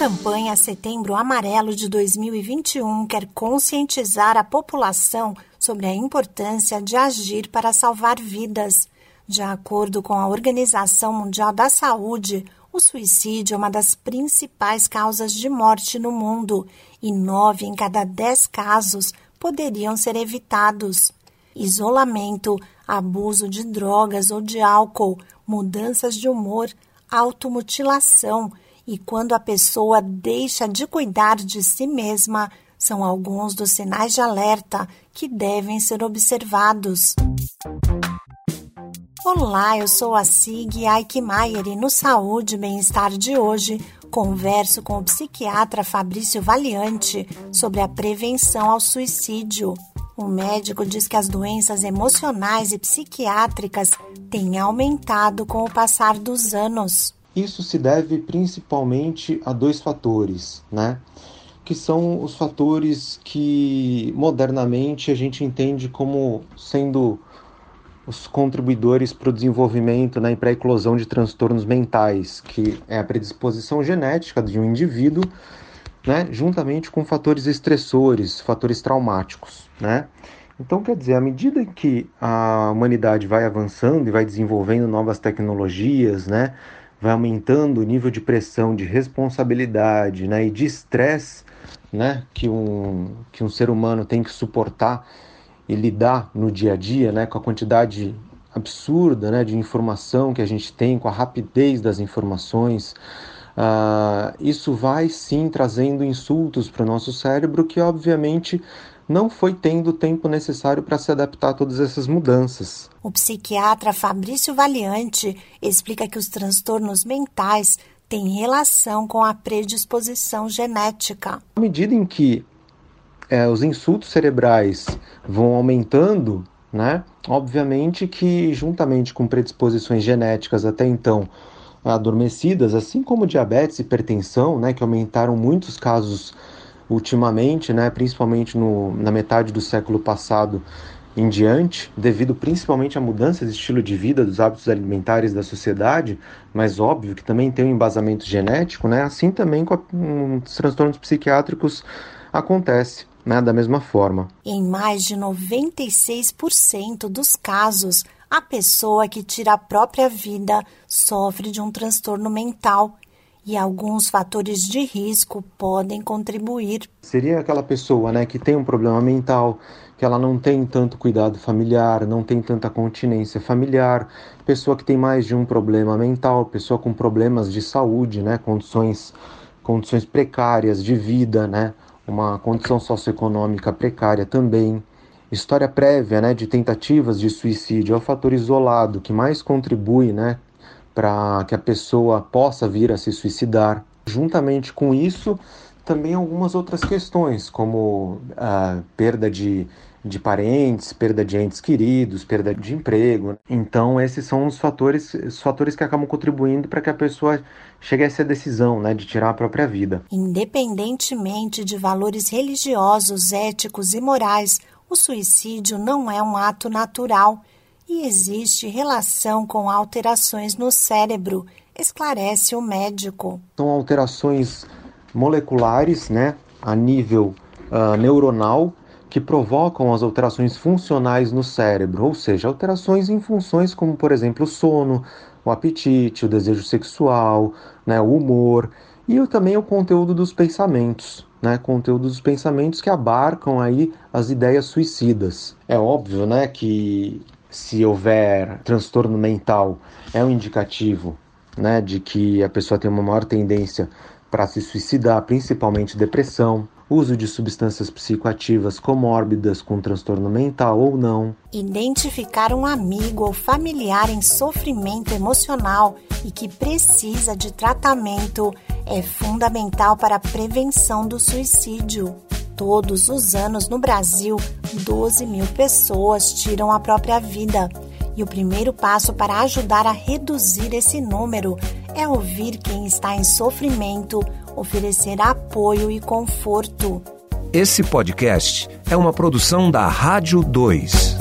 campanha Setembro Amarelo de 2021 quer conscientizar a população sobre a importância de agir para salvar vidas. De acordo com a Organização Mundial da Saúde, o suicídio é uma das principais causas de morte no mundo e nove em cada dez casos poderiam ser evitados. Isolamento, abuso de drogas ou de álcool, mudanças de humor, automutilação e quando a pessoa deixa de cuidar de si mesma, são alguns dos sinais de alerta que devem ser observados. Olá, eu sou a Sig Aikmaier e no Saúde e Bem-Estar de hoje converso com o psiquiatra Fabrício Valiante sobre a prevenção ao suicídio. O médico diz que as doenças emocionais e psiquiátricas têm aumentado com o passar dos anos. Isso se deve principalmente a dois fatores, né? Que são os fatores que modernamente a gente entende como sendo os contribuidores para o desenvolvimento né, e para a eclosão de transtornos mentais, que é a predisposição genética de um indivíduo, né, juntamente com fatores estressores, fatores traumáticos. Né? Então, quer dizer, à medida que a humanidade vai avançando e vai desenvolvendo novas tecnologias, né, vai aumentando o nível de pressão, de responsabilidade né, e de estresse né, que, um, que um ser humano tem que suportar e lidar no dia a dia né, com a quantidade absurda né, de informação que a gente tem, com a rapidez das informações. Uh, isso vai sim trazendo insultos para o nosso cérebro que, obviamente, não foi tendo o tempo necessário para se adaptar a todas essas mudanças. O psiquiatra Fabrício Valiante explica que os transtornos mentais têm relação com a predisposição genética. À medida em que é, os insultos cerebrais vão aumentando, né? Obviamente que juntamente com predisposições genéticas até então adormecidas, assim como diabetes e hipertensão, né, que aumentaram muitos casos ultimamente, né, principalmente no, na metade do século passado em diante, devido principalmente a mudanças de estilo de vida, dos hábitos alimentares da sociedade, mas óbvio que também tem um embasamento genético, né, assim também com, a, os transtornos psiquiátricos acontece. Né, da mesma forma. Em mais de 96% dos casos, a pessoa que tira a própria vida sofre de um transtorno mental e alguns fatores de risco podem contribuir. Seria aquela pessoa né, que tem um problema mental, que ela não tem tanto cuidado familiar, não tem tanta continência familiar, pessoa que tem mais de um problema mental, pessoa com problemas de saúde, né, condições, condições precárias de vida, né, uma condição socioeconômica precária também. História prévia né, de tentativas de suicídio é o fator isolado que mais contribui né, para que a pessoa possa vir a se suicidar. Juntamente com isso, também algumas outras questões, como a perda de, de parentes, perda de entes queridos, perda de emprego. Então, esses são os fatores, os fatores que acabam contribuindo para que a pessoa chegue a essa decisão né, de tirar a própria vida. Independentemente de valores religiosos, éticos e morais, o suicídio não é um ato natural e existe relação com alterações no cérebro, esclarece o médico. São alterações moleculares, né, a nível uh, neuronal, que provocam as alterações funcionais no cérebro, ou seja, alterações em funções como, por exemplo, o sono, o apetite, o desejo sexual, né, o humor e também o conteúdo dos pensamentos. Né, conteúdo dos pensamentos que abarcam aí as ideias suicidas. É óbvio, né, que se houver transtorno mental, é um indicativo né, de que a pessoa tem uma maior tendência para se suicidar, principalmente depressão, uso de substâncias psicoativas comórbidas com transtorno mental ou não. Identificar um amigo ou familiar em sofrimento emocional e que precisa de tratamento é fundamental para a prevenção do suicídio. Todos os anos no Brasil, 12 mil pessoas tiram a própria vida. E o primeiro passo para ajudar a reduzir esse número é ouvir quem está em sofrimento, oferecer apoio e conforto. Esse podcast é uma produção da Rádio 2.